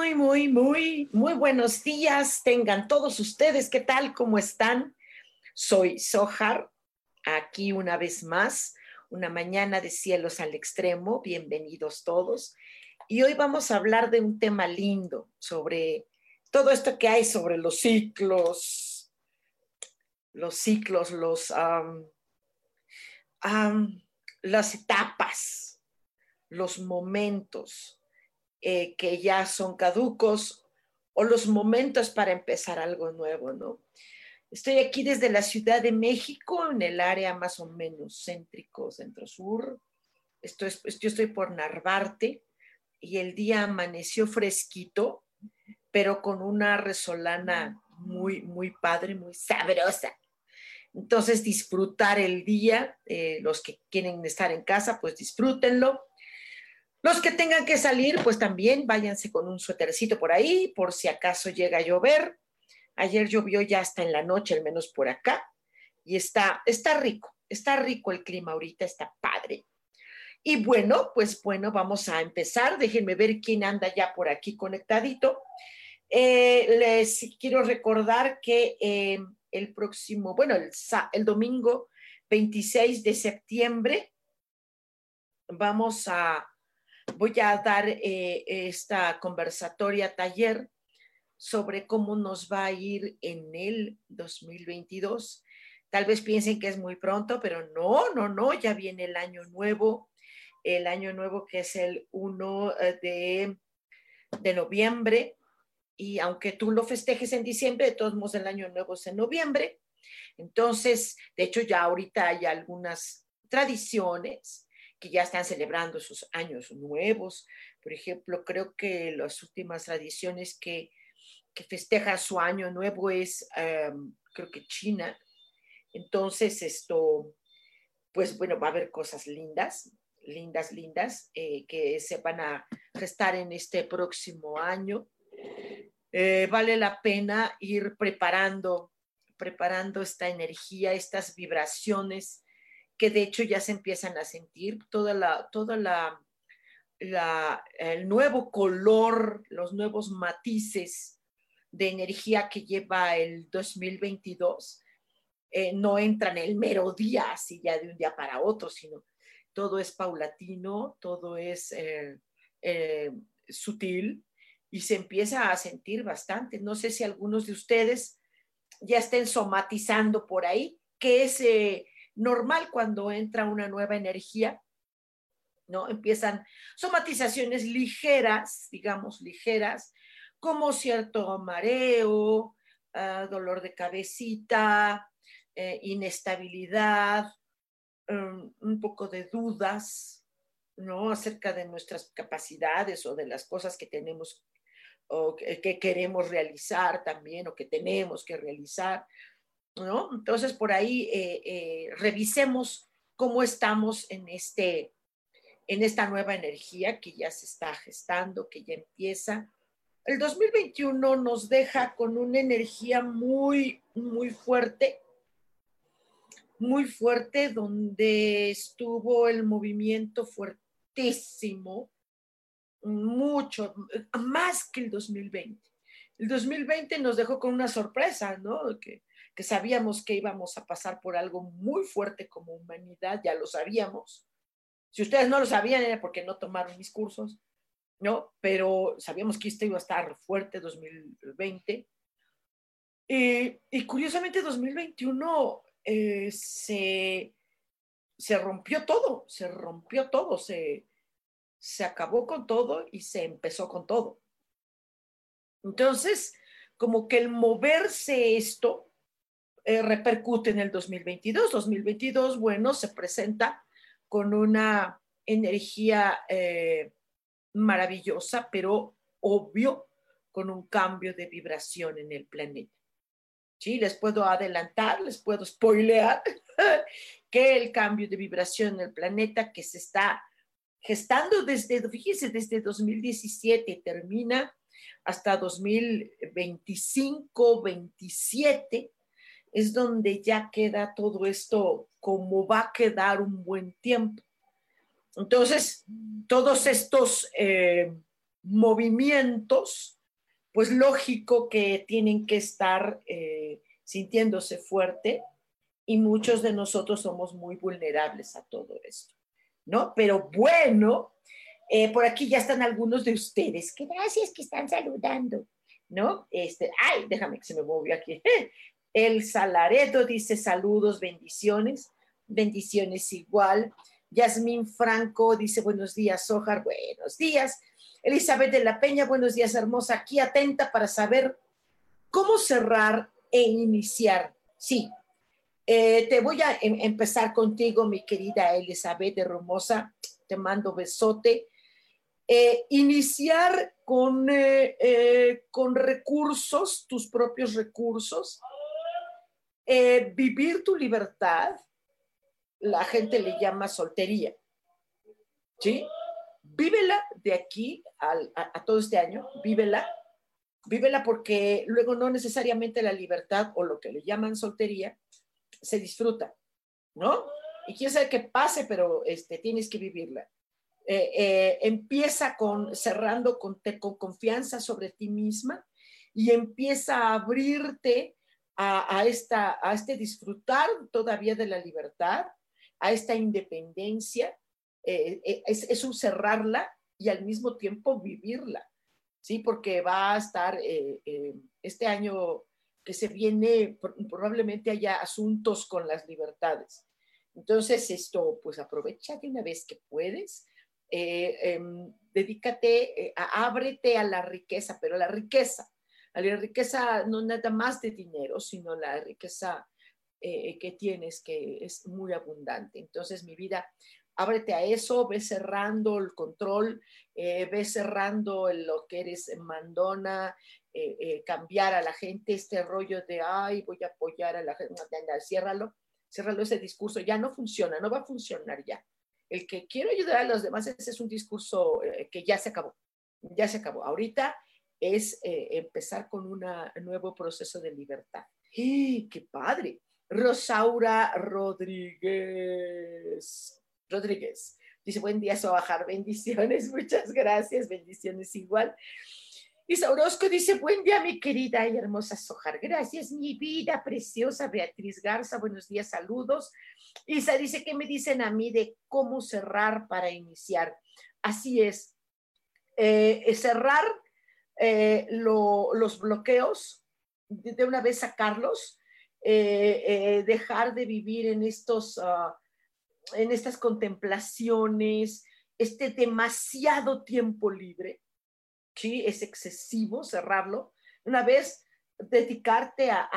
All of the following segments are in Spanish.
Muy, muy, muy, muy, buenos días. Tengan todos ustedes, ¿qué tal? ¿Cómo están? Soy Sohar, aquí una vez más, una mañana de cielos al extremo. Bienvenidos todos. Y hoy vamos a hablar de un tema lindo sobre todo esto que hay sobre los ciclos, los ciclos, los, las etapas, los momentos eh, que ya son caducos o los momentos para empezar algo nuevo, ¿no? Estoy aquí desde la Ciudad de México, en el área más o menos céntrico, centro-sur. Yo estoy por Narvarte y el día amaneció fresquito, pero con una resolana muy, muy padre, muy sabrosa. Entonces, disfrutar el día, eh, los que quieren estar en casa, pues disfrútenlo. Los que tengan que salir, pues también váyanse con un suétercito por ahí, por si acaso llega a llover. Ayer llovió ya hasta en la noche, al menos por acá, y está, está rico, está rico el clima ahorita, está padre. Y bueno, pues bueno, vamos a empezar. Déjenme ver quién anda ya por aquí conectadito. Eh, les quiero recordar que eh, el próximo, bueno, el, el domingo 26 de septiembre vamos a voy a dar eh, esta conversatoria taller sobre cómo nos va a ir en el 2022. Tal vez piensen que es muy pronto, pero no, no, no, ya viene el año nuevo, el año nuevo que es el 1 eh, de, de noviembre. Y aunque tú lo festejes en diciembre, de todos modos el año nuevo es en noviembre. Entonces, de hecho, ya ahorita hay algunas tradiciones que ya están celebrando sus años nuevos. Por ejemplo, creo que las últimas tradiciones que, que festejan su año nuevo es, creo que China. Entonces, esto, pues bueno, va a haber cosas lindas, lindas, lindas, eh, que se van a gestar en este próximo año. Eh, vale la pena ir preparando, preparando esta energía, estas vibraciones que de hecho ya se empiezan a sentir toda la, toda la, el nuevo color, los nuevos matices de energía que lleva el 2022. Eh, no entran el mero día, así ya de un día para otro, sino todo es paulatino, todo es eh, eh, sutil y se empieza a sentir bastante. No sé si algunos de ustedes ya estén somatizando por ahí, que es normal cuando entra una nueva energía, ¿no? Empiezan somatizaciones ligeras, digamos, ligeras, como cierto mareo, ah, dolor de cabecita, eh, inestabilidad, um, un poco de dudas, ¿no? Acerca de nuestras capacidades o de las cosas que tenemos o que queremos realizar también o que tenemos que realizar. ¿No? Entonces, por ahí eh, eh, revisemos cómo estamos en, este, en esta nueva energía que ya se está gestando, que ya empieza. El 2021 nos deja con una energía muy, muy fuerte, muy fuerte, donde estuvo el movimiento fuertísimo, mucho, más que el 2020. El 2020 nos dejó con una sorpresa, ¿no? Que que sabíamos que íbamos a pasar por algo muy fuerte como humanidad, ya lo sabíamos. Si ustedes no lo sabían era porque no tomaron mis cursos, ¿no? Pero sabíamos que este iba a estar fuerte 2020. y curiosamente 2021 eh, se, se rompió todo, se rompió todo, se, se acabó con todo y se empezó con todo. Entonces, como que el moverse esto eh, repercute en el 2022. 2022, bueno, se presenta con una energía eh, maravillosa, pero obvio, con un cambio de vibración en el planeta. Sí, les puedo adelantar, les puedo spoilear que el cambio de vibración en el planeta que se está gestando desde, fíjense, desde 2017 termina hasta 2025, 27, es donde ya queda todo esto como va a quedar un buen tiempo. Entonces, todos estos eh, movimientos, pues lógico que tienen que estar eh, sintiéndose fuerte y muchos de nosotros somos muy vulnerables a todo esto, ¿no? Pero bueno, eh, por aquí ya están algunos de ustedes. Que gracias que están saludando, ¿no? Este, ay, déjame que se me movió aquí. El Salareto dice saludos, bendiciones, bendiciones igual. Yasmín Franco dice buenos días, Ojar, buenos días. Elizabeth de la Peña, buenos días, hermosa, aquí atenta para saber cómo cerrar e iniciar. Sí, eh, te voy a em, empezar contigo, mi querida Elizabeth de Romosa, te mando besote. Eh, iniciar con, eh, con recursos, tus propios recursos, vivir tu libertad, la gente le llama soltería. ¿Sí? Vívela de aquí a, todo este año, vívela, vívela porque luego no necesariamente la libertad o lo que le llaman soltería se disfruta, ¿no? Y quién sabe qué pase, pero este, tienes que vivirla. Eh, eh, empieza con cerrando con, con confianza sobre ti misma y empieza a abrirte a, esta, a este disfrutar todavía de la libertad, a esta independencia, eh, eh, es, un cerrarla y al mismo tiempo vivirla, ¿sí? Porque va a estar eh, este año que se viene, probablemente haya asuntos con las libertades. Entonces, esto, pues aprovecha de una vez que puedes, em, dedícate, ábrete a la riqueza, pero la riqueza, la riqueza no nada más de dinero, sino la riqueza eh, que tienes, que es muy abundante. Entonces, mi vida, ábrete a eso, ve cerrando el control, eh, ve cerrando lo que eres mandona, eh, cambiar a la gente, este rollo de, ay, voy a apoyar a la gente, ciérralo, ciérralo ese discurso, ya no funciona, no va a funcionar ya. El que quiero ayudar a los demás, ese es un discurso que ya se acabó, ya se acabó. Ahorita es empezar con un nuevo proceso de libertad. ¡Y qué padre! Rosaura Rodríguez. Rodríguez. Dice, buen día, bajar bendiciones, muchas gracias, bendiciones igual. Y Orozco dice, buen día, mi querida y hermosa Sojar. Gracias, mi vida preciosa Beatriz Garza. Buenos días, saludos. Isa dice, ¿qué me dicen a mí de cómo cerrar para iniciar? Así es. Eh, cerrar eh, los bloqueos, de una vez sacarlos, eh, eh, dejar de vivir en, estos, ah, en estas contemplaciones, este demasiado tiempo libre, ¿sí? Es excesivo cerrarlo. Una vez dedicarte a,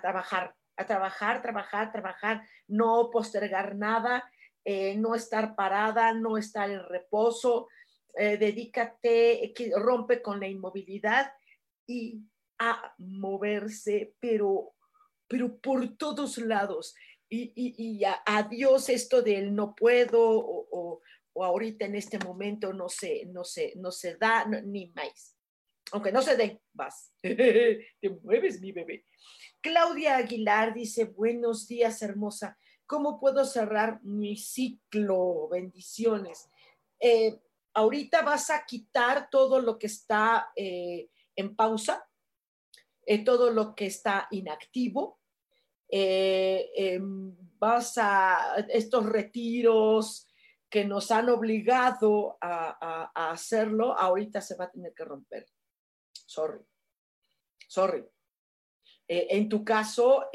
trabajar, a trabajar, trabajar, trabajar, no postergar nada, eh, no estar parada, no estar en reposo, dedícate, rompe con la inmovilidad y a moverse, pero pero por todos lados. Y, y, adiós esto del no puedo o, o, ahorita en este momento no se, no se, no se da, ni más. Aunque no se dé, vas. Te mueves, mi bebé. Claudia Aguilar dice, buenos días, hermosa. ¿Cómo puedo cerrar mi ciclo? Bendiciones. Eh, ahorita vas a quitar todo lo que está eh, en pausa, eh, todo lo que está inactivo, eh, em, vas a estos retiros, que nos han obligado a, hacerlo, ahorita se va a tener que romper. Sorry. Sorry. En tu caso,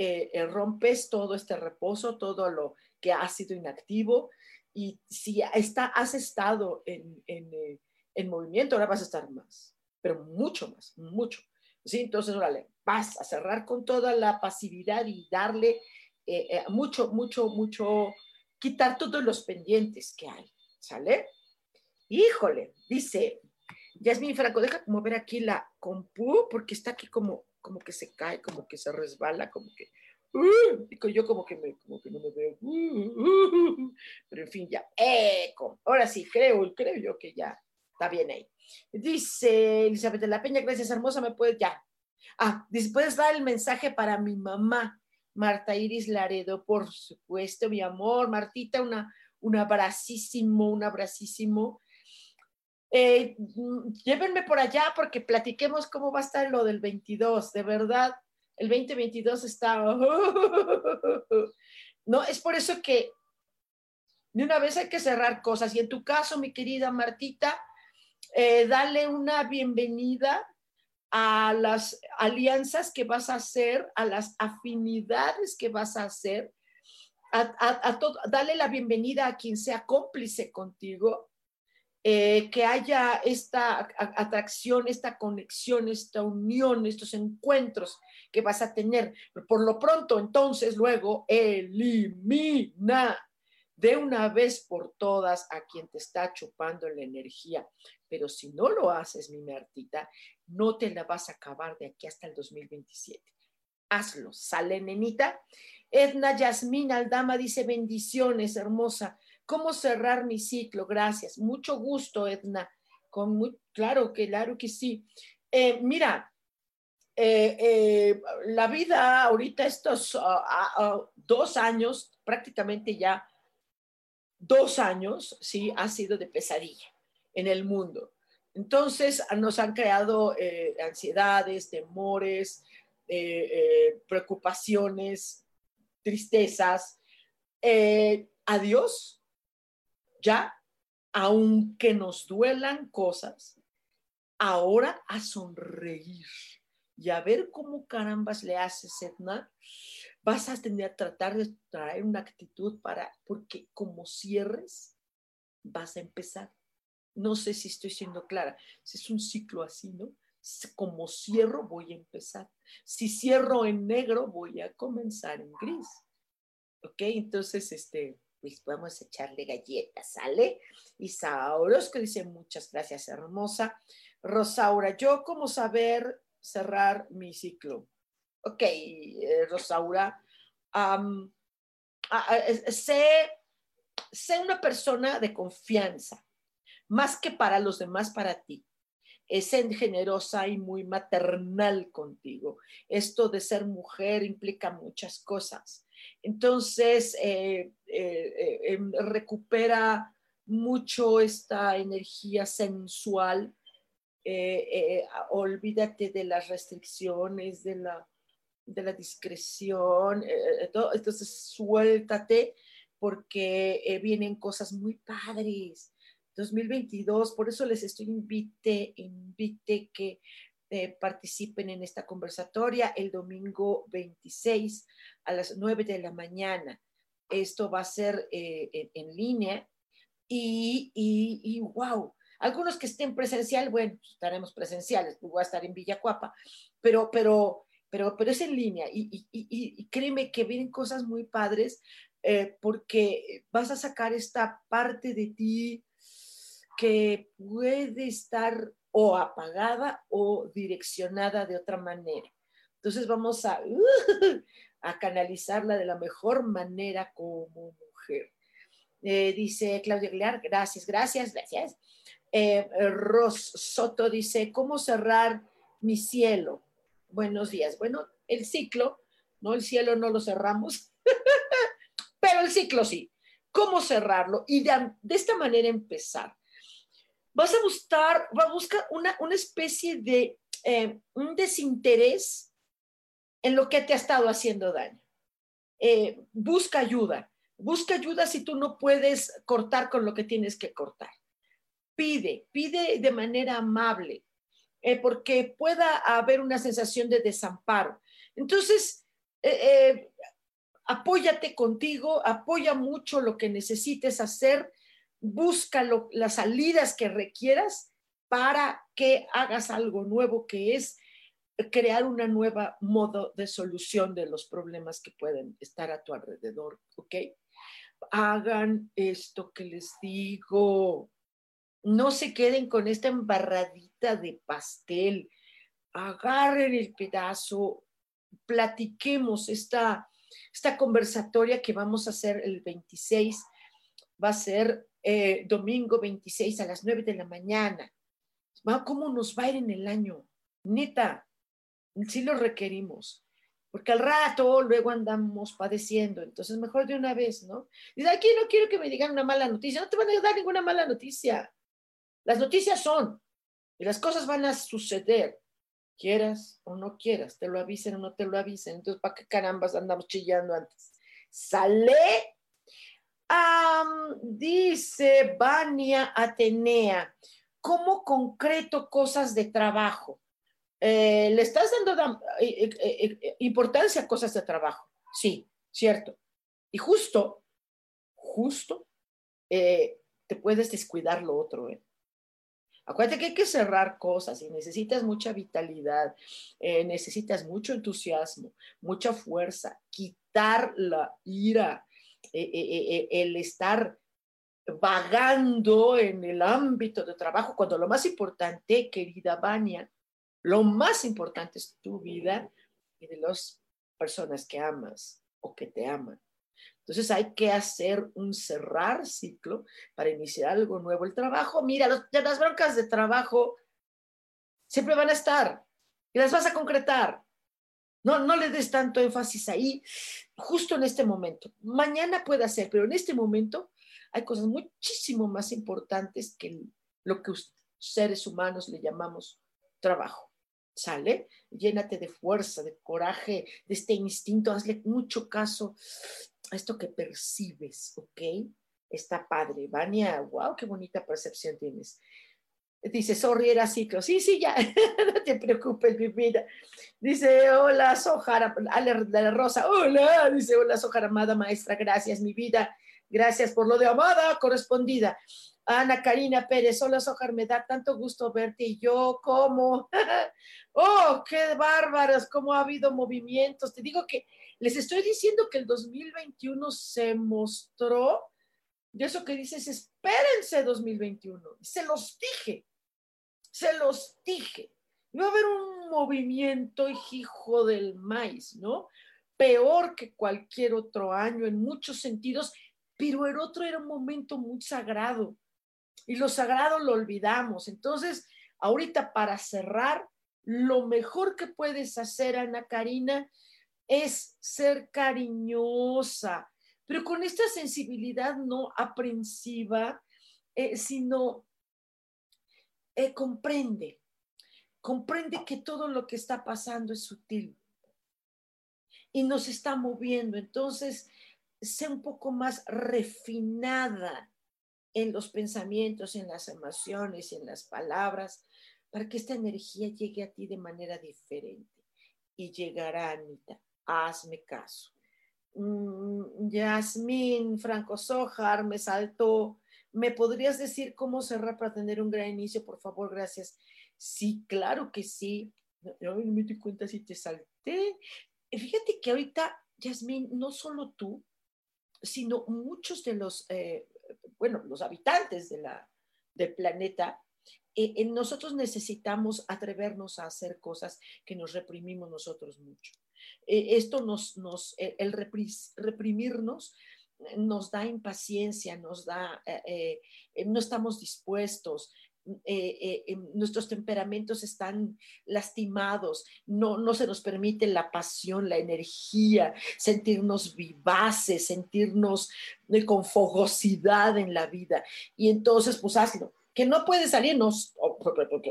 rompes todo este reposo, todo lo que ha sido inactivo, y si está, has estado en, en, movimiento, ahora vas a estar más, pero mucho más, mucho. ¿Sí? Entonces, órale, vas a cerrar con toda la pasividad y darle mucho, mucho, mucho quitar todos los pendientes que hay, ¿sale? Híjole, dice Yasmin Franco, deja como ver aquí la compu, porque está aquí como, como que se cae, como que se resbala, como que, uh, yo como que, me, como que no me veo, uh, pero en fin, ya, eco, ahora sí, creo, creo yo que ya está bien ahí. Dice Elizabeth de la Peña, gracias hermosa, me puedes, ya. Ah, dice, puedes dar el mensaje para mi mamá. Marta Iris Laredo, por supuesto, mi amor. Martita, una, un abracísimo, un abracísimo. Eh, llévenme por allá porque platiquemos cómo va a estar lo del 22. De verdad, el 2022 está... no, es por eso que de una vez hay que cerrar cosas. Y en tu caso, mi querida Martita, eh, dale una bienvenida a las alianzas que vas a hacer, a las afinidades que vas a hacer, a, todo, dale la bienvenida a quien sea cómplice contigo, eh, que haya esta atracción, esta conexión, esta unión, estos encuentros que vas a tener. Por lo pronto, entonces, luego, elimina de una vez por todas a quien te está chupando la energía. Pero si no lo haces, mi Martita, no te la vas a acabar de aquí hasta el 2027. Hazlo, sale nenita. Edna Yasmín Aldama dice bendiciones, hermosa. ¿Cómo cerrar mi ciclo? Gracias. Mucho gusto, Edna. Claro que, claro que sí. Eh, mira, eh, eh, la vida ahorita, estos ah, ah, ah, dos años, prácticamente ya dos años, sí, ha sido de pesadilla en el mundo. Entonces nos han creado ansiedades, temores, preocupaciones, tristezas. adiós, ya, aunque nos duelan cosas, ahora a sonreír y a ver cómo carambas le haces, Edna, vas a tener a tratar de traer una actitud para, porque como cierres, vas a empezar. No sé si estoy siendo clara. Es un ciclo así, ¿no? Como cierro, voy a empezar. Si cierro en negro, voy a comenzar en gris. ¿Ok? Entonces, este, pues vamos a echarle galletas, ¿sale? Isauros, que dice muchas gracias, hermosa. Rosaura, ¿yo cómo saber cerrar mi ciclo? Ok, eh, Rosaura, sé, sé una persona de confianza más que para los demás, para ti. Es generosa y muy maternal contigo. Esto de ser mujer implica muchas cosas. Entonces, eh, eh, eh, em, recupera mucho esta energía sensual. olvídate de las restricciones, de la, de la discreción. Entonces, suéltate porque vienen cosas muy padres 2022. Por eso les estoy invite, invite que eh, participen en esta conversatoria el domingo 26 a las 9 de la mañana. Esto va a ser eh, en, línea y, y, wow, algunos que estén presencial, bueno, estaremos presenciales, voy a estar en Villacuapa, pero, pero, pero, pero es en línea y, y créeme que vienen cosas muy padres eh, porque vas a sacar esta parte de ti que puede estar o apagada o direccionada de otra manera. Entonces vamos a, a canalizarla de la mejor manera como mujer. Eh, dice Claudia Aguilar, gracias, gracias, gracias. Eh, Ros Soto dice, ¿cómo cerrar mi cielo? Buenos días. Bueno, el ciclo, ¿no? El cielo no lo cerramos, pero el ciclo sí. ¿Cómo cerrarlo? Y de, de esta manera empezar vas a buscar, va a buscar una, especie de eh, un desinterés en lo que te ha estado haciendo daño. Eh, busca ayuda, Busca ayuda si tú no puedes cortar con lo que tienes que cortar. Pide, pide de manera amable, eh, porque pueda haber una sensación de desamparo. Entonces, eh, apóyate contigo, apoya mucho lo que necesites hacer, busca las salidas que requieras para que hagas algo nuevo que es crear una nueva modo de solución de los problemas que pueden estar a tu alrededor, ¿ok? Hagan esto que les digo. No se queden con esta embarradita de pastel. Agarren el pedazo, platiquemos esta, esta conversatoria que vamos a hacer el 26. Va a ser eh, domingo 26 a las 9 de la mañana. ¿Cómo nos va a ir en el año? Neta, sí lo requerimos, porque al rato luego andamos padeciendo, entonces mejor de una vez, ¿no? Dice, aquí no quiero que me digan una mala noticia, no te van a dar ninguna mala noticia. Las noticias son, y las cosas van a suceder, quieras o no quieras, te lo avisen o no te lo avisen, entonces ¿para qué carambas andamos chillando antes? Sale. dice Vania Atenea, ¿cómo concreto cosas de trabajo? Eh, le estás dando eh, eh, importancia a cosas de trabajo. Sí, cierto. Y justo, justo, te puedes descuidar lo otro. Acuérdate que hay que cerrar cosas y necesitas mucha vitalidad, necesitas mucho entusiasmo, mucha fuerza, quitar la ira, el estar vagando en el ámbito de trabajo, cuando lo más importante, querida Vania, lo más importante es tu vida y de las personas que amas o que te aman. Entonces hay que hacer un cerrar ciclo para iniciar algo nuevo. El trabajo, mira, las broncas de trabajo siempre van a estar y las vas a concretar. No, no le des tanto énfasis ahí, justo en este momento. Mañana puede ser, pero en este momento hay cosas muchísimo más importantes que lo que seres humanos le llamamos trabajo. ¿Sale? Llénate de fuerza, de coraje, de este instinto, hazle mucho caso a esto que percibes, ¿ok? Está padre. Vania, wow, qué bonita percepción tienes. Dice, sorry, era ciclo. Sí, sí, ya, no te preocupes, mi vida. Dice, hola, Sojar, Ale de la Rosa. Hola, dice, hola, Sojar, amada maestra, gracias, mi vida. Gracias por lo de amada correspondida. Ana Karina Pérez, hola Sojar, me da tanto gusto verte y yo como, oh, qué bárbaras, cómo ha habido movimientos. Te digo que les estoy diciendo que el 2021 se mostró, de eso que dices, espérense 2021. Se los dije, se los dije. Iba a haber un movimiento, hijo del maíz, ¿no? Peor que cualquier otro año en muchos sentidos, pero el otro era un momento muy sagrado y lo sagrado lo olvidamos. Entonces, ahorita para cerrar, lo mejor que puedes hacer, Ana Karina, es ser cariñosa, pero con esta sensibilidad no aprensiva, eh, sino eh, comprende, comprende que todo lo que está pasando es sutil y nos está moviendo. Entonces, sé un poco más refinada en los pensamientos, en las emociones, en las palabras, para que esta energía llegue a ti de manera diferente. Y llegará, Anita, hazme caso. Mm, Yasmín Franco Sojar me saltó. ¿Me podrías decir cómo cerrar para tener un gran inicio? Por favor, gracias. Sí, claro que sí. No, me di cuenta si te salté. Fíjate que ahorita, Yasmín, no solo tú, sino muchos de los eh, bueno, los habitantes de la, del planeta, eh, nosotros necesitamos atrevernos a hacer cosas que nos reprimimos nosotros mucho. Eh, esto nos, nos el reprimirnos nos da impaciencia, nos da, no estamos dispuestos, eh, eh, nuestros temperamentos están lastimados, no, no se nos permite la pasión, la energía, sentirnos vivaces, sentirnos eh, con fogosidad en la vida. Y entonces, pues hazlo. Que no puedes salirnos,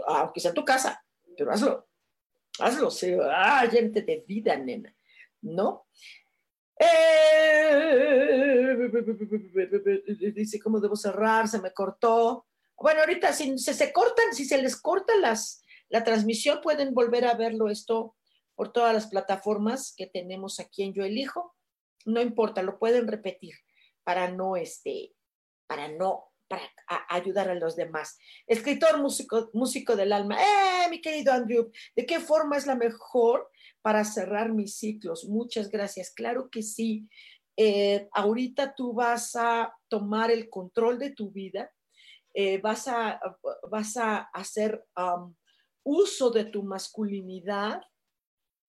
aunque sea en tu casa, pero hazlo. Hazlo, sí. Ah, de vida, nena. ¿No? dice, ¿cómo debo cerrar? Se me cortó. Bueno, ahorita si se, cortan, si se les corta las, la transmisión, pueden volver a verlo esto por todas las plataformas que tenemos aquí en Yo Elijo. No importa, lo pueden repetir para no, este, para no, para ayudar a los demás. Escritor, músico, músico del alma. ¡Eh, mi querido Andrew! ¿De qué forma es la mejor para cerrar mis ciclos? Muchas gracias. Claro que sí. Eh, ahorita tú vas a tomar el control de tu vida, eh, vas, a, vas a hacer uso de tu masculinidad,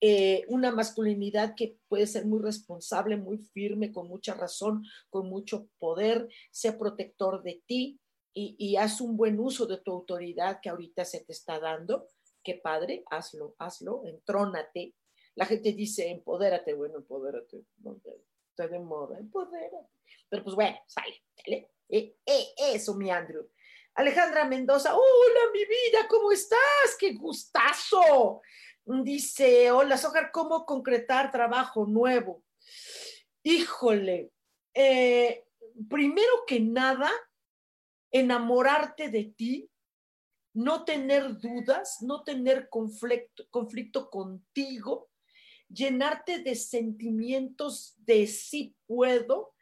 eh, una masculinidad que puede ser muy responsable, muy firme, con mucha razón, con mucho poder, sea protector de ti y, y haz un buen uso de tu autoridad que ahorita se te está dando. Qué padre, hazlo, hazlo, entrónate. La gente dice, empodérate, bueno, empodérate, está de moda, empodérate. Pero pues bueno, sale, sale. Eh, eh, eso, mi Andrew. Alejandra Mendoza, hola mi vida, ¿cómo estás? ¡Qué gustazo! Dice, hola Sojar, ¿cómo concretar trabajo nuevo? Híjole, eh, primero que nada, enamorarte de ti, no tener dudas, no tener conflicto, conflicto contigo, llenarte de sentimientos de sí puedo,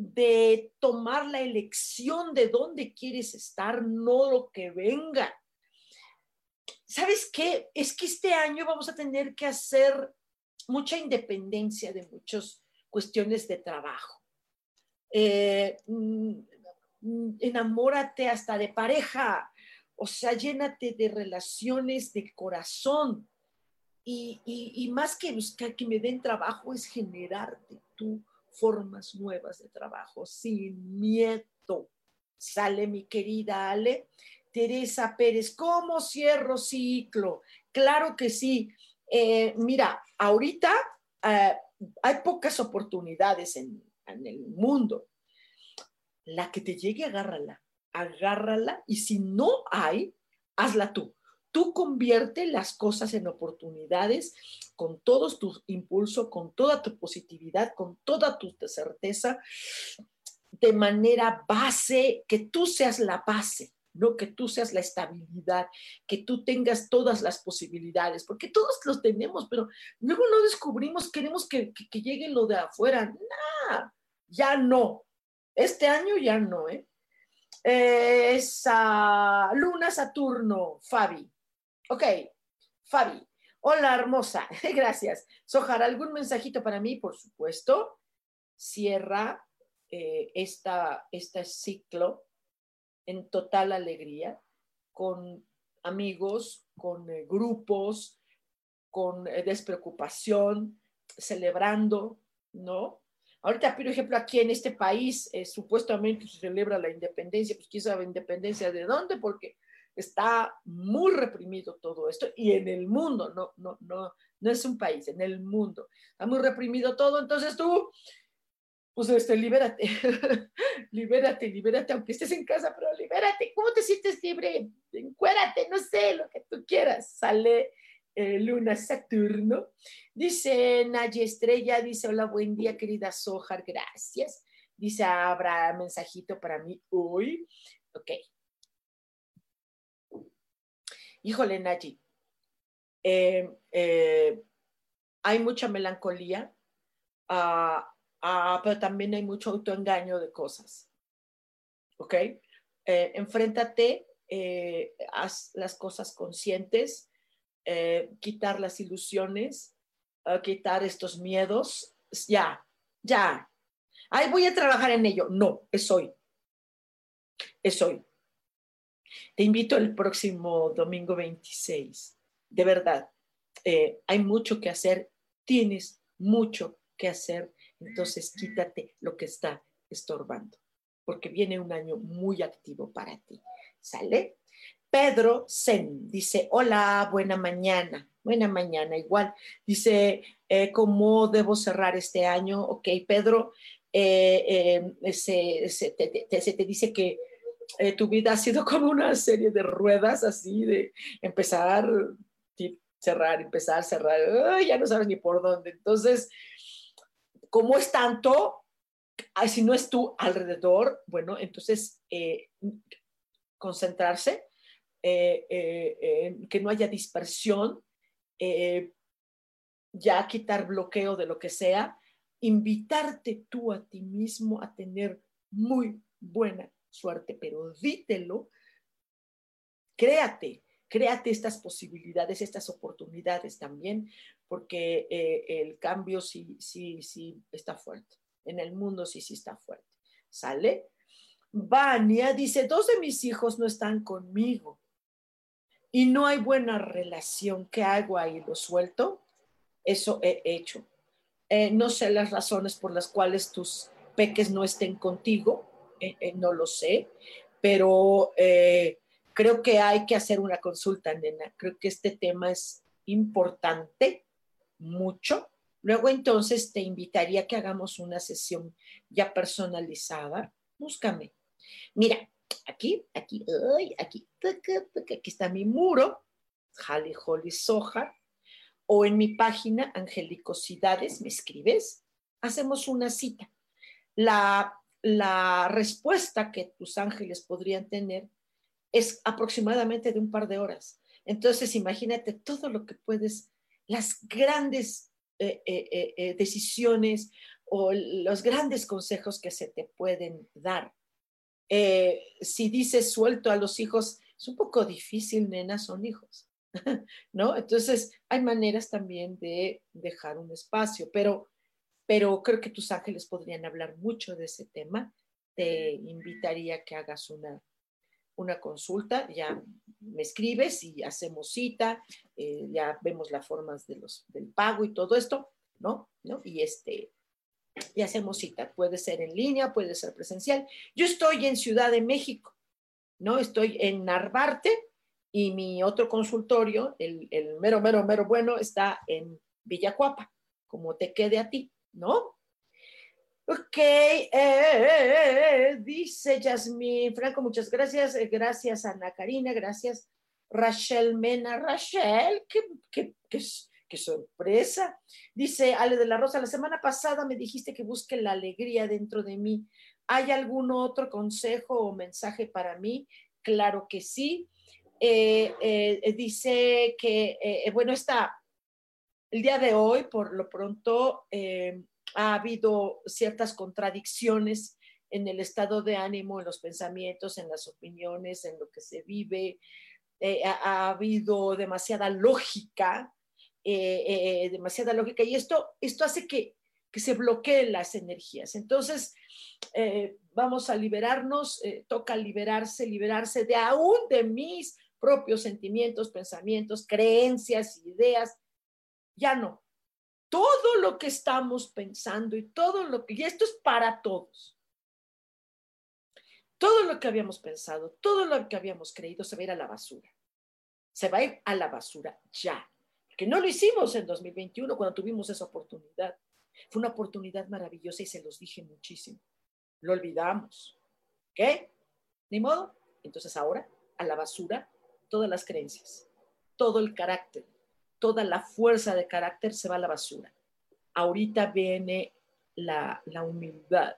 de tomar la elección de dónde quieres estar, no lo que venga. ¿sabes qué? Es que este año vamos a tener que hacer mucha independencia de muchas cuestiones de trabajo. Eh, mm, enamórate hasta de pareja, o sea, llénate de relaciones de corazón. Y, más que buscar que me den trabajo es generarte tú formas nuevas de trabajo sin miedo. Sale mi querida Ale. Teresa Pérez, ¿cómo cierro ciclo? Claro que sí. Eh, mira, ahorita eh, hay pocas oportunidades en, en, el mundo. La que te llegue, agárrala, agárrala y si no hay, hazla tú. Tú convierte las cosas en oportunidades con todos tus impulsos, con toda tu positividad, con toda tu certeza, de manera base, que tú seas la base no que tú seas la estabilidad, que tú tengas todas las posibilidades, porque todos los tenemos, pero luego no descubrimos, queremos que, llegue lo de afuera. Nah, ya no. Este año ya no, ¿eh? Esa Luna Saturno, Fabi. Ok, Fabi. Hola, hermosa. Gracias. Sojar, ¿algún mensajito para mí? Por supuesto. Cierra eh, esta, este ciclo en total alegría, con amigos, con eh, grupos, con eh, despreocupación, celebrando, ¿no? Ahorita, por ejemplo, aquí en este país supuestamente se celebra la independencia, pues quién sabe independencia de dónde, porque está muy reprimido todo esto y en el mundo, no, no, no, no es un país, en el mundo está muy reprimido todo, entonces tú pues este, libérate, libérate, libérate, aunque estés en casa, pero libérate, ¿cómo te sientes libre? Encuérate, no sé, lo que tú quieras. Sale Luna Saturno. Dice Naye Estrella, dice, hola, buen día, querida Sojar, gracias. Dice, habrá mensajito para mí hoy. Ok. Híjole, Naye, eh, eh, hay mucha melancolía. Uh, Ah, pero también hay mucho autoengaño de cosas. ¿Ok? Eh, enfréntate, eh, haz las cosas conscientes, quitar las ilusiones, quitar estos miedos. Ya, ya. Ay, voy a trabajar en ello. No, es hoy. Es hoy. Te invito el próximo domingo 26. De verdad, hay mucho que hacer. Tienes mucho que hacer entonces quítate lo que está estorbando, porque viene un año muy activo para ti. ¿Sale? Pedro Zen dice, hola, buena mañana. Buena mañana, igual. Dice, eh, ¿cómo debo cerrar este año? Ok, Pedro, eh, eh, se, te, dice que tu vida ha sido como una serie de ruedas así, de empezar, cerrar, empezar, cerrar, ya no sabes ni por dónde. Entonces, como es tanto, si no es tú alrededor, bueno, entonces eh, concentrarse, eh, eh, que no haya dispersión, ya quitar bloqueo de lo que sea, invitarte tú a ti mismo a tener muy buena suerte, pero dítelo, créate, créate estas posibilidades, estas oportunidades también, porque el cambio sí, sí, sí está fuerte en el mundo sí, sí está fuerte. ¿Sale? Vania dice, dos de mis hijos no están conmigo y no hay buena relación. ¿Qué hago ahí? ¿Lo suelto? Eso he hecho. Eh, no sé las razones por las cuales tus peques no estén contigo, eh, eh, no lo sé, pero creo que hay que hacer una consulta, nena. Creo que este tema es importante, mucho, Luego entonces te invitaría a que hagamos una sesión ya personalizada. Búscame. Mira, aquí, aquí, aquí, aquí está mi muro, Jali Holly Soja, o en mi página Angelicosidades, me escribes, hacemos una cita. La, la respuesta que tus ángeles podrían tener es aproximadamente de un par de horas. Entonces, imagínate todo lo que puedes, las grandes eh, eh, eh, decisiones o los grandes consejos que se te pueden dar. si dices suelto a los hijos, es un poco difícil, nena, son hijos, ¿no? Entonces, hay maneras también de dejar un espacio, pero, pero creo que tus ángeles podrían hablar mucho de ese tema. Te invitaría a que hagas una, una consulta, ya me escribes y hacemos cita, eh, ya vemos las formas de los, del pago y todo esto, ¿no? ¿no? Y este, y hacemos cita, puede ser en línea, puede ser presencial. Yo estoy en Ciudad de México, ¿no? Estoy en Narvarte y mi otro consultorio, el, el mero, mero, mero bueno, está en Villacuapa, como te quede a ti, ¿no? Ok, eh, eh, eh, dice Yasmín Franco, muchas gracias. Gracias, Ana Karina, gracias, Rachel Mena. Rachel, qué, qué, sorpresa. Dice Ale de la Rosa, la semana pasada me dijiste que busque la alegría dentro de mí. ¿Hay algún otro consejo o mensaje para mí? Claro que sí. dice que, bueno, está el día de hoy, por lo pronto, ha habido ciertas contradicciones en el estado de ánimo, en los pensamientos, en las opiniones, en lo que se vive. Eh, ha, habido demasiada lógica, eh, eh, demasiada lógica, y esto, esto hace que, que se bloqueen las energías. Entonces, vamos a liberarnos, toca liberarse, liberarse de aún de mis propios sentimientos, pensamientos, creencias, ideas. Ya no, todo lo que estamos pensando y todo lo que, y esto es para todos. Todo lo que habíamos pensado, todo lo que habíamos creído se va a ir a la basura. Se va a ir a la basura ya. Que no lo hicimos en 2021 cuando tuvimos esa oportunidad. Fue una oportunidad maravillosa y se los dije muchísimo. Lo olvidamos. ¿Qué? Ni modo. Entonces ahora a la basura todas las creencias, todo el carácter, toda la fuerza de carácter se va a la basura. Ahorita viene la, humildad,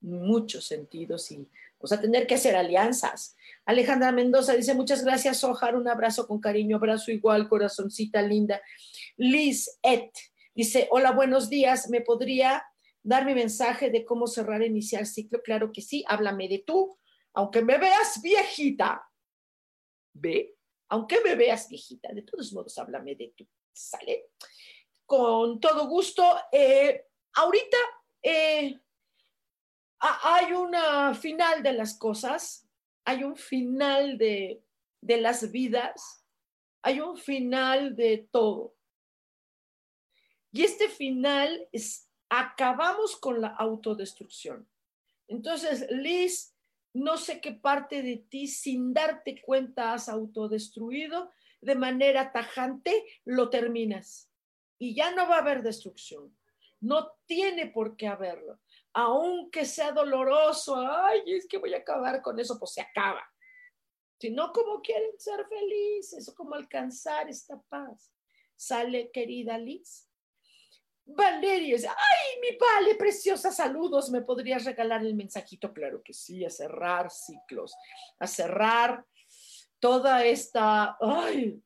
muchos sentidos y vamos a tener que hacer alianzas. Alejandra Mendoza dice, muchas gracias, Ojar, un abrazo con cariño, abrazo igual, corazoncita linda. Liz Et dice, hola, buenos días, ¿me podría dar mi mensaje de cómo cerrar, iniciar ciclo? Claro que sí, háblame de tú, aunque me veas viejita. ¿Ve? Aunque me veas viejita, de todos modos háblame de tú, ¿sale? Con todo gusto. Eh, ahorita eh, hay una final de las cosas, hay un final de, de las vidas, hay un final de todo. Y este final es, acabamos con la autodestrucción. Entonces, Liz no sé qué parte de ti sin darte cuenta has autodestruido, de manera tajante lo terminas. Y ya no va a haber destrucción. No tiene por qué haberlo. Aunque sea doloroso, ay, es que voy a acabar con eso, pues se acaba. Si no, ¿cómo quieren ser felices? ¿Cómo alcanzar esta paz? Sale, querida Liz. Valeria, ay, mi Vale, preciosa, saludos, ¿me podrías regalar el mensajito? Claro que sí, a cerrar ciclos, a cerrar toda esta, ay,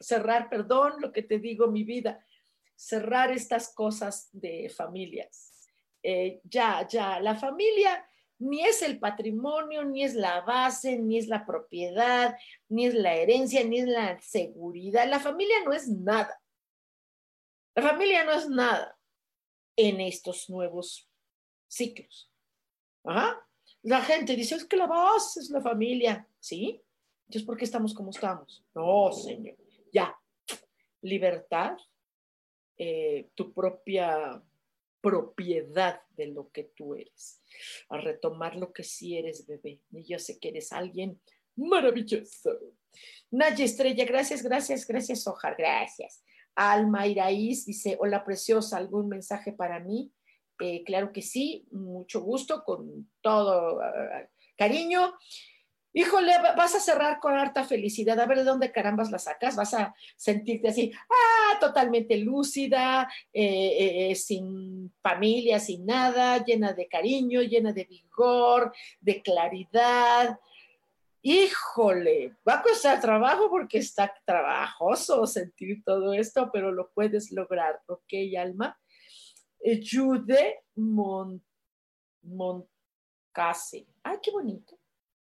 cerrar, perdón lo que te digo, mi vida, cerrar estas cosas de familias. Eh, ya, ya, la familia ni es el patrimonio, ni es la base, ni es la propiedad, ni es la herencia, ni es la seguridad. La familia no es nada. La familia no es nada en estos nuevos ciclos. La gente dice, es que la base es la familia. ¿Sí? Entonces, ¿por qué estamos como estamos? No, señor. Ya. Libertad, eh, tu propia propiedad de lo que tú eres, a retomar lo que sí eres, bebé. Y yo sé que eres alguien maravilloso. Naya Estrella, gracias, gracias, gracias, Ojar, gracias. Alma Iraíz dice, hola preciosa, ¿algún mensaje para mí? Eh, claro que sí, mucho gusto, con todo ah, cariño. Híjole, vas a cerrar con harta felicidad, a ver de dónde carambas la sacas, vas a sentirte así, ah, totalmente lúcida, eh, eh, sin familia, sin nada, llena de cariño, llena de vigor, de claridad, híjole, va a costar trabajo porque está trabajoso sentir todo esto, pero lo puedes lograr, ¿ok, Alma? Jude Mon. Ay, qué bonito.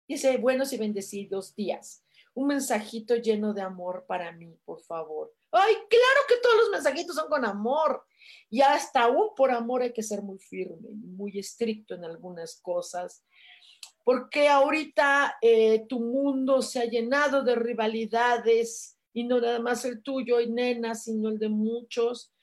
Dice, buenos y bendecidos días. Un mensajito lleno de amor para mí, por favor. Ay, claro que todos los mensajitos son con amor. Y hasta aún por amor hay que ser muy firme, muy estricto en algunas cosas porque ahorita eh, tu mundo se ha llenado de rivalidades y no nada más el tuyo y nena, sino el de muchos.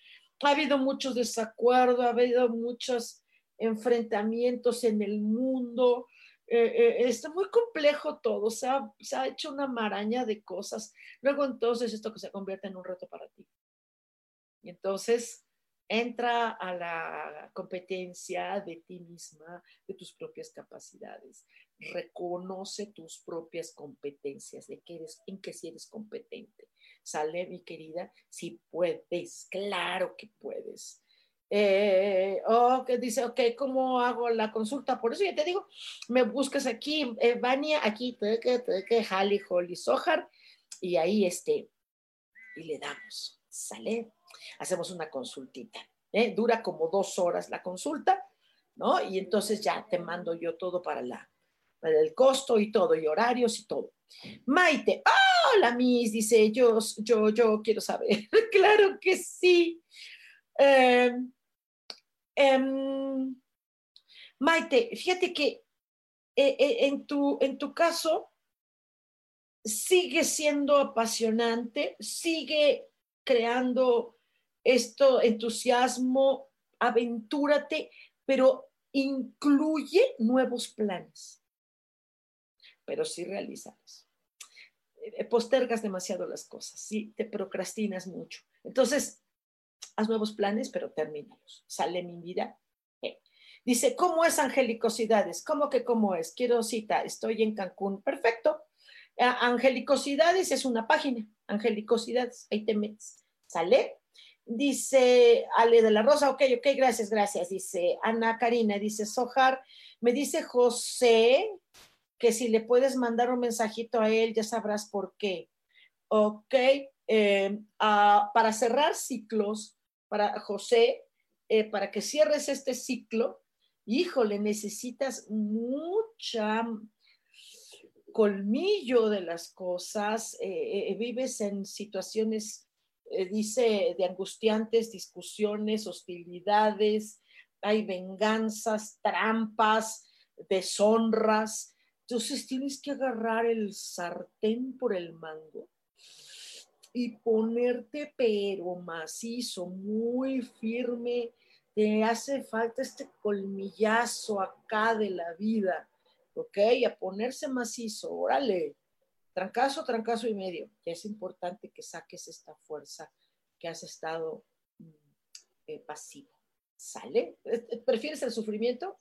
Ha habido muchos desacuerdos, ha habido muchos enfrentamientos en el mundo. Eh, eh, está muy complejo todo, se ha, se ha hecho una maraña de cosas. Luego entonces esto que se convierte en un reto para ti. Y entonces entra a la competencia de ti misma, de tus propias capacidades. Reconoce tus propias competencias, de qué eres, en qué si eres competente. Sale, mi querida, si puedes, claro que puedes. Eh, oh, que dice, ok, ¿cómo hago la consulta? Por eso ya te digo, me buscas aquí, eh, Vania, aquí, que Hali, Holly, Sohar, y ahí este, y le damos, ¿sale? hacemos una consultita. ¿eh? Dura como dos horas la consulta, ¿no? Y entonces ya te mando yo todo para, la, el costo y todo, y horarios y todo. Maite, hola Miss, dice, yo, yo, yo quiero saber. claro que sí. Em, em, Maite, fíjate que eh, eh, en, tu, en tu caso sigue siendo apasionante, sigue creando esto, entusiasmo, aventúrate, pero incluye nuevos planes, pero sí realizarlos. Eh, postergas demasiado las cosas, sí, te procrastinas mucho. Entonces, haz nuevos planes, pero termínalos. Sale mi vida. Eh. Dice, ¿cómo es Angelicosidades? ¿Cómo que cómo es? Quiero cita, estoy en Cancún. Perfecto. Angelicosidades es una página, Angelicosidades, ahí te metes. ¿Sale? Dice Ale de la Rosa, ok, ok, gracias, gracias. Dice Ana Karina, dice Sojar, me dice José que si le puedes mandar un mensajito a él, ya sabrás por qué. Ok, eh, ah, para cerrar ciclos, para José, eh, para que cierres este ciclo, híjole, necesitas mucha colmillo de las cosas, eh, vives en situaciones eh, dice, de angustiantes discusiones, hostilidades, hay venganzas, trampas, deshonras. Entonces tienes que agarrar el sartén por el mango y ponerte pero macizo, muy firme. Te hace falta este colmillazo acá de la vida, ¿ok? A ponerse macizo, órale, trancazo, trancazo y medio. Ya es importante que saques esta fuerza que has estado mm, eh, pasivo. ¿Sale? Eh, eh, ¿Prefieres el sufrimiento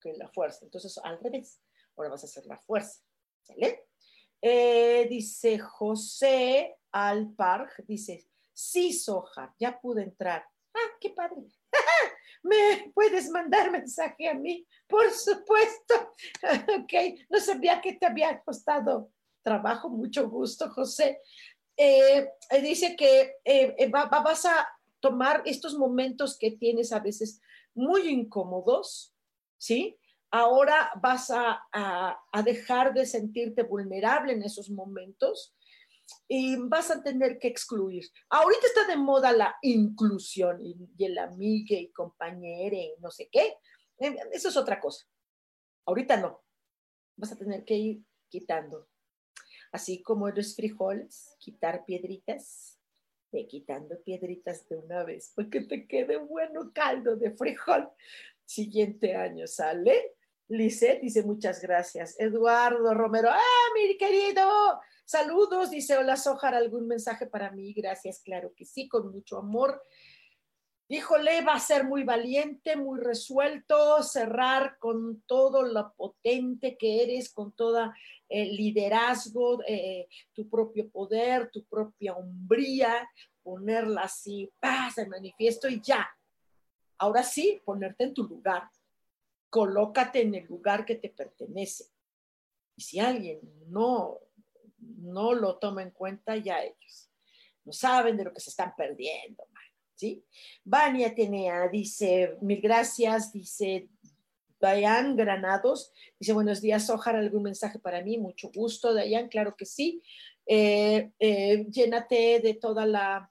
que la fuerza? Entonces, al revés. Ahora vas a hacer la fuerza. ¿Sale? dice José Alparg, dice, sí, Soja, ya pude entrar. Ah, qué padre. ¿Me puedes mandar mensaje a mí? Por supuesto. Ok, no sabía que te había costado trabajo, mucho gusto, José. Eh, dice que eh, vas a tomar estos momentos que tienes a veces muy incómodos, ¿sí? Ahora vas a, a dejar de sentirte vulnerable en esos momentos y vas a tener que excluir. Ahorita está de moda la inclusión y, el amigue y compañero y no sé qué. Eh, eso es otra cosa. Ahorita no. Vas a tener que ir quitando. Así como los frijoles, quitar piedritas, quitando piedritas de una vez, porque te quede bueno caldo de frijol. Siguiente año sale. Lice dice muchas gracias. Eduardo Romero, ah, mi querido, Saludos, dice Hola Sojar, ¿algún mensaje para mí? Gracias, claro que sí, con mucho amor. Híjole, va a ser muy valiente, muy resuelto, cerrar con todo lo potente que eres, con todo el liderazgo, eh, tu propio poder, tu propia hombría, ponerla así, paz, de manifiesto y ya. Ahora sí, ponerte en tu lugar. Colócate en el lugar que te pertenece. Y si alguien no no lo toma en cuenta ya ellos. No saben de lo que se están perdiendo, ¿sí? Vania Tenea dice, mil gracias, dice Dayan Granados, dice, buenos días, Ojar, ¿algún mensaje para mí? Mucho gusto, Dayan, claro que sí. Eh, eh, llénate de toda la,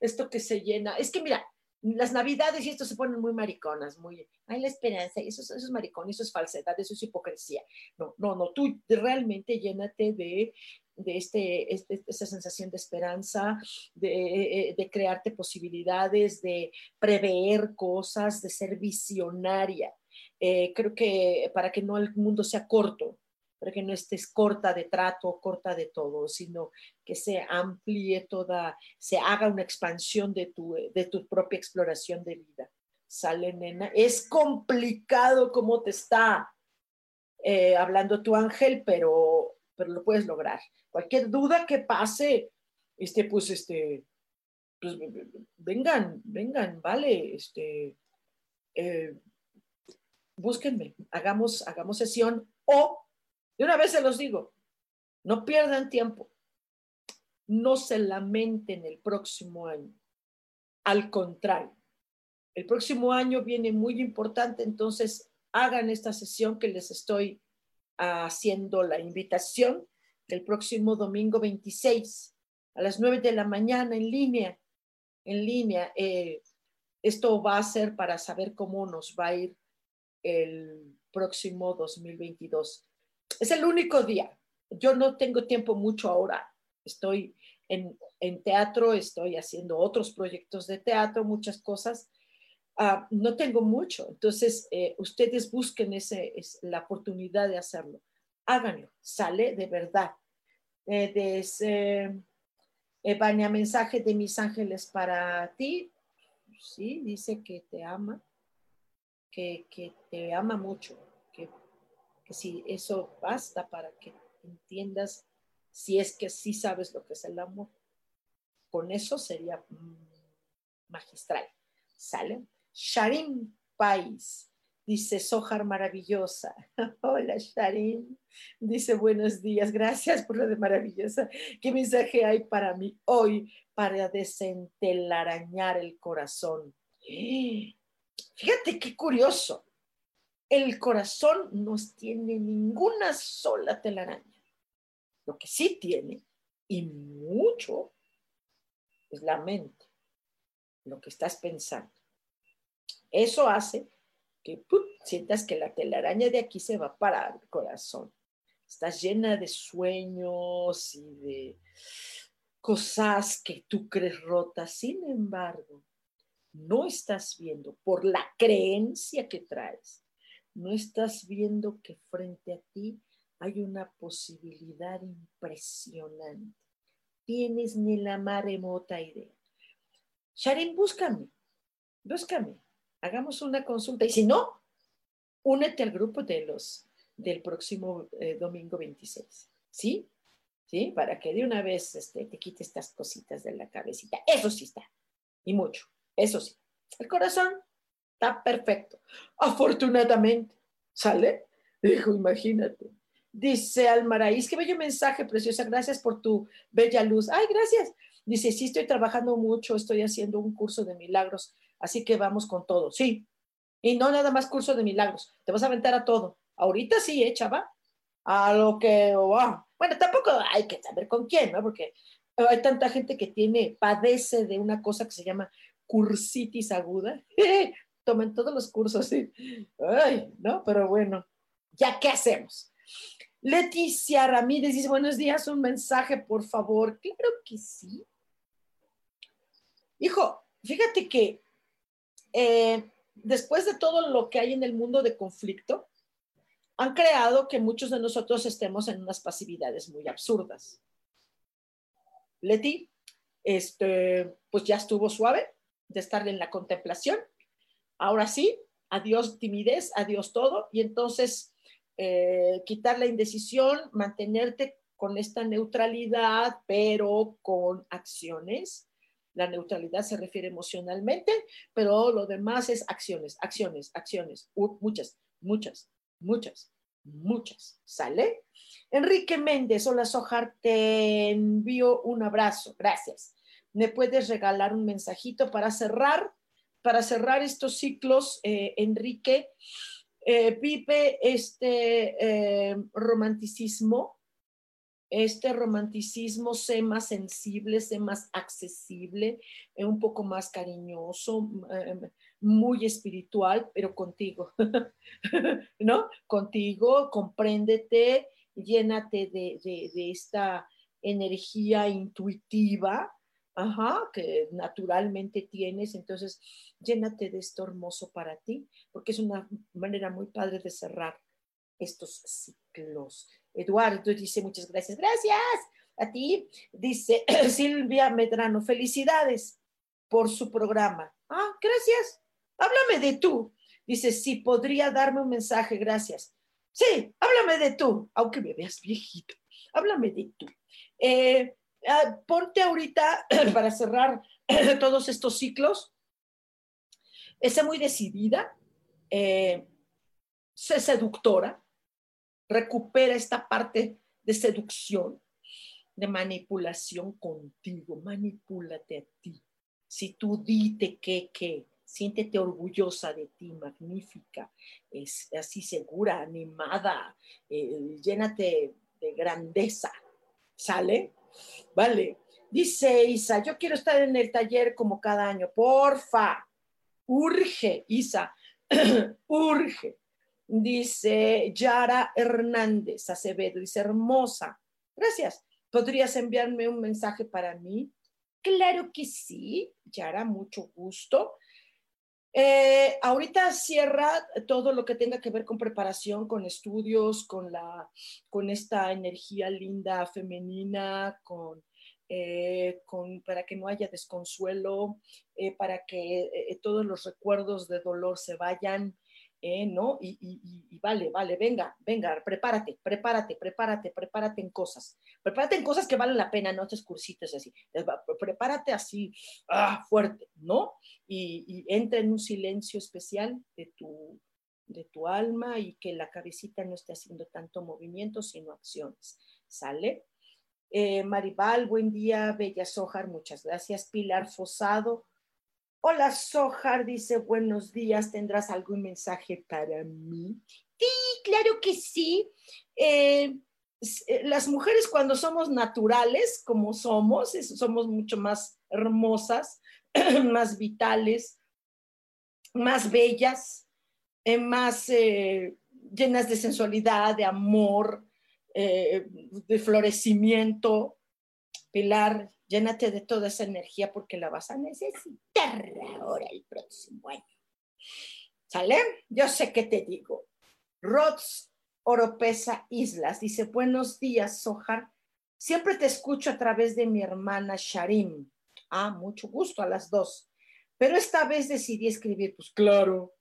esto que se llena, es que mira, las navidades y esto se ponen muy mariconas, muy, hay la esperanza, eso, eso es maricón, eso es falsedad, eso es hipocresía. No, no, no, tú realmente llénate de, de este, este, esa sensación de esperanza, de, de, crearte posibilidades, de prever cosas, de ser visionaria. Eh, creo que para que no el mundo sea corto, para que no estés corta de trato, corta de todo, sino que se amplíe toda, se haga una expansión de tu, de tu propia exploración de vida. Sale, nena. Es complicado como te está eh, hablando tu ángel, pero, pero lo puedes lograr. Cualquier duda que pase, este, pues, este, pues, vengan, vengan, vale, este, eh, búsquenme, hagamos, hagamos sesión o de una vez se los digo, no pierdan tiempo, no se lamenten el próximo año. Al contrario, el próximo año viene muy importante, entonces hagan esta sesión que les estoy haciendo la invitación el próximo domingo 26 a las 9 de la mañana en línea. En línea, eh, esto va a ser para saber cómo nos va a ir el próximo 2022 es el único día. Yo no tengo tiempo mucho ahora. Estoy en, teatro, estoy haciendo otros proyectos de teatro, muchas cosas. Ah, no tengo mucho. Entonces, eh, ustedes busquen ese, es la oportunidad de hacerlo. Háganlo. Sale de verdad. Eh, de eh, mensaje de mis ángeles para ti. Sí, dice que te ama, que, que te ama mucho que si eso basta para que entiendas si es que sí sabes lo que es el amor. Con eso sería magistral. ¿Sale? Sharim Pais dice, Sojar maravillosa. Hola, Sharim. Dice, buenos días, gracias por lo de maravillosa. ¿Qué mensaje hay para mí hoy para desentelarañar el corazón? Fíjate qué curioso el corazón no tiene ninguna sola telaraña. Lo que sí tiene, y mucho, es la mente, lo que estás pensando. Eso hace que sientas que la telaraña de aquí se va para el corazón. Estás llena de sueños y de cosas que tú crees rotas. Sin embargo, no estás viendo por la creencia que traes no estás viendo que frente a ti hay una posibilidad impresionante. Tienes ni la más remota idea. Sharon, búscame, búscame, hagamos una consulta. Y si no, únete al grupo de los del próximo eh, domingo 26. ¿Sí? ¿Sí? Para que de una vez este, te quites estas cositas de la cabecita. Eso sí está. y mucho, eso sí. El corazón está perfecto, afortunadamente, ¿sale? Dijo, imagínate. Dice Almaraíz, qué bello mensaje, preciosa, gracias por tu bella luz. Ay, gracias. Dice, sí, estoy trabajando mucho, estoy haciendo un curso de milagros, así que vamos con todo. Sí, y no nada más curso de milagros, te vas a aventar a todo. Ahorita sí, ¿eh, chava? A lo que, bueno, tampoco hay que saber con quién, ¿no? Porque hay tanta gente que tiene, padece de una cosa que se llama cursitis aguda. Tomen todos los cursos, sí. Ay, ¿no? Pero bueno, ¿ya qué hacemos? Leticia Ramírez dice, buenos días, un mensaje, por favor. Claro que sí. Hijo, fíjate que eh, después de todo lo que hay en el mundo de conflicto, han creado que muchos de nosotros estemos en unas pasividades muy absurdas. Leti, este, pues ya estuvo suave de estar en la contemplación. Ahora sí, adiós timidez, adiós todo. Y entonces eh, quitar la indecisión, mantenerte con esta neutralidad, pero con acciones. La neutralidad se refiere emocionalmente, pero lo demás es acciones, acciones, acciones, muchas, muchas, muchas, muchas. ¿Sale? Enrique Méndez, hola Sojar, te envío un abrazo, gracias. ¿Me puedes regalar un mensajito para cerrar? Para cerrar estos ciclos, eh, Enrique, eh, Pipe, este eh, romanticismo, este romanticismo, sé más sensible, sé más accesible, un poco más cariñoso, muy espiritual, pero contigo, ¿no? Contigo, compréndete, llénate de, de, esta energía intuitiva, ajá, que naturalmente tienes, entonces llénate de esto hermoso para ti, porque es una manera muy padre de cerrar estos ciclos. Eduardo dice muchas gracias, gracias a ti, dice Silvia Medrano, felicidades por su programa. Ah, gracias. Háblame de tú. Dice, sí, podría darme un mensaje, gracias. Sí, háblame de tú, aunque me veas viejito. Háblame de tú. Eh, ponte ahorita, para cerrar todos estos ciclos, sé muy decidida, eh, sé seductora, recupera esta parte de seducción, de manipulación contigo, manipúlate a ti. Si tú dite que, que, siéntete orgullosa de ti, magnífica, es así segura, animada, eh, llénate de grandeza, ¿sale? Vale. Dice Isa, yo quiero estar en el taller como cada año, porfa, urge, Isa, urge. Dice Yara Hernández Acevedo, dice hermosa, gracias. ¿Podrías enviarme un mensaje para mí? Claro que sí, Yara, mucho gusto. Eh, ahorita cierra todo lo que tenga que ver con preparación, con estudios, con, la, con esta energía linda femenina, con, eh, con, para que no haya desconsuelo, eh, para que todos los recuerdos de dolor se vayan, eh, ¿no? Y, vale, vale, venga, venga, prepárate, prepárate, prepárate, prepárate en cosas. Prepárate en cosas que valen la pena, no estos cursitos así. Prepárate así, ah, fuerte, ¿no? Y, entra en un silencio especial de tu, de tu alma y que la cabecita no esté haciendo tanto movimiento, sino acciones. ¿Sale? Eh, Maribal, buen día. Bella Sojar, muchas gracias. Pilar Fosado, Hola, Sojar dice, buenos días, ¿tendrás algún mensaje para mí? Sí, claro que sí. Eh, eh, las mujeres cuando somos naturales, como somos, somos mucho más hermosas, más vitales, más bellas, eh, más llenas de sensualidad, de amor, de florecimiento. Pilar, Llénate de toda esa energía porque la vas a necesitar ahora el próximo año. ¿Sale? Yo sé qué te digo. Rods Oropesa Islas dice, buenos días, Sojar. Siempre te escucho a través de mi hermana Sharim. Ah, mucho gusto a las dos. Pero esta vez decidí escribir, pues claro.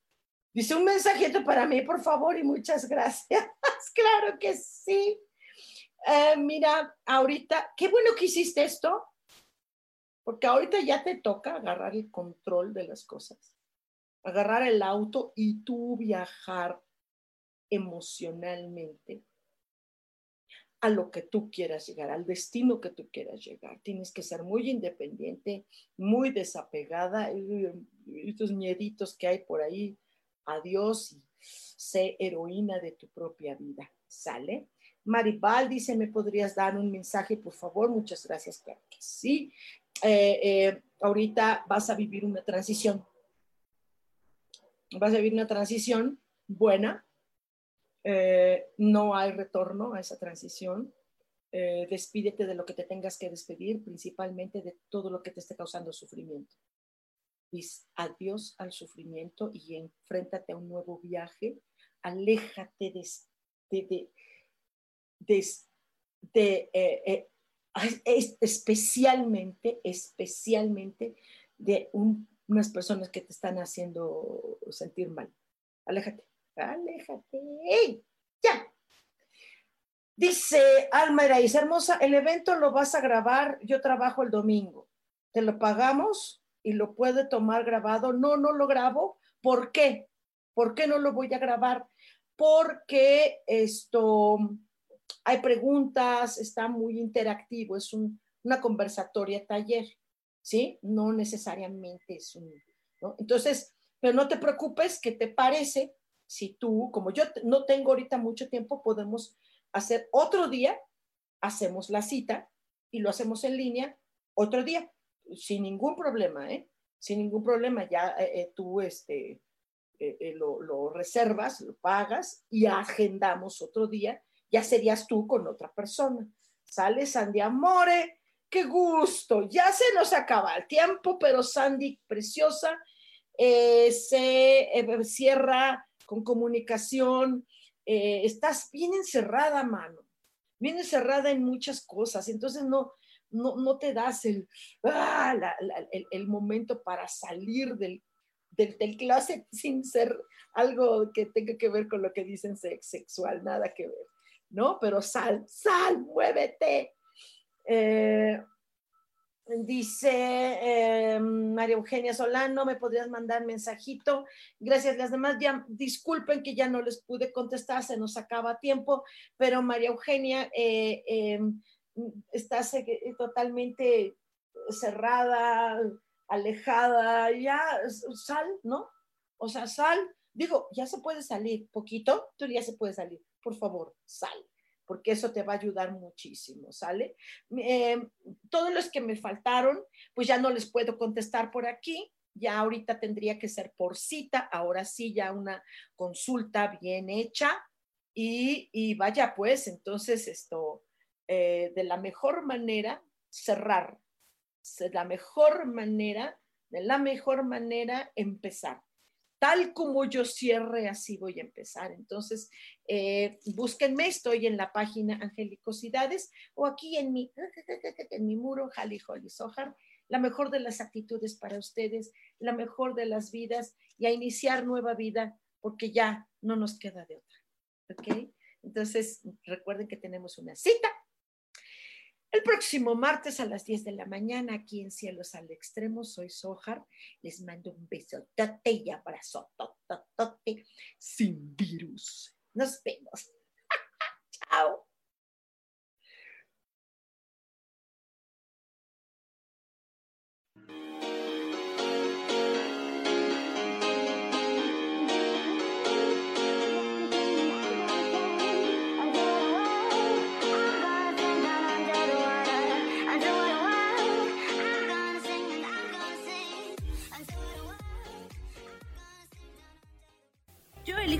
Dice un mensajito para mí, por favor, y muchas gracias. claro que sí. Eh, mira, ahorita, qué bueno que hiciste esto, Porque ahorita ya te toca agarrar el control de las cosas, agarrar el auto y tú viajar emocionalmente a lo que tú quieras llegar, al destino que tú quieras llegar. Tienes que ser muy independiente, muy desapegada. Estos mieditos que hay por ahí, adiós y sé heroína de tu propia vida. ¿Sale? Maribal dice, ¿me podrías dar un mensaje, por favor? Muchas gracias, claro que sí. Eh, eh, ahorita vas a vivir una transición. Vas a vivir una transición buena, eh, no hay retorno a esa transición. Eh, despídete de lo que te tengas que despedir, principalmente de todo lo que te esté causando sufrimiento. Diz adiós al sufrimiento y enfréntate a un nuevo viaje. Aléjate de, de, de, especialmente, especialmente de unas personas que te están haciendo sentir mal. Aléjate aléjate. Ya. Dice Alma Eraíz, hermosa, el evento lo vas a grabar, yo trabajo el domingo. ¿Te lo pagamos y lo puede tomar grabado? No, no lo grabo. ¿Por qué? ¿Por qué no lo voy a grabar? Porque esto, hay preguntas, está muy interactivo, es una conversatoria taller, ¿sí? No necesariamente es un. Entonces, pero no te preocupes, que te parece si tú, como yo no tengo ahorita mucho tiempo, podemos hacer otro día, hacemos la cita y lo hacemos en línea otro día, sin ningún problema, ¿eh? Sin ningún problema, ya eh, eh, tú este, lo, lo, reservas, lo pagas y agendamos otro día, ya serías tú con otra persona. Sale Sandy Amore, qué gusto, ya se nos acaba el tiempo, pero Sandy, preciosa, se cierra con comunicación, eh, estás bien encerrada, mano, bien encerrada en muchas cosas, entonces no, no, no te das el, ah, el, momento para salir del, del, del, closet sin ser algo que tenga que ver con lo que dicen sexual, nada que ver, ¿no? Pero sal, sal, muévete. Eh, Dice eh, María Eugenia Solano, ¿me podrías mandar mensajito? Gracias, las demás ya disculpen que ya no les pude contestar, se nos acaba tiempo, pero María Eugenia eh, eh, está totalmente cerrada, alejada, ya sal, ¿no? O sea, sal, digo, ya se puede salir, poquito, tú ya se puede salir, por favor, sal porque eso te va a ayudar muchísimo, ¿sale? Eh, todos los que me faltaron, pues ya no les puedo contestar por aquí, ya ahorita tendría que ser por cita, ahora sí ya una consulta bien hecha y, vaya pues, entonces esto, eh, de la mejor manera, cerrar, de la mejor manera, de la mejor manera, empezar tal como yo cierre, así voy a empezar. Entonces, eh, búsquenme, estoy en la página Angelicosidades o aquí en mi, en mi muro, Jali Holly Sohar, la mejor de las actitudes para ustedes, la mejor de las vidas y a iniciar nueva vida porque ya no nos queda de otra. ¿Ok? Entonces, recuerden que tenemos una cita el próximo martes a las 10 de la mañana, aquí en Cielos al Extremo, soy Sojar. Les mando un beso y abrazo sin virus. Nos vemos. Chao.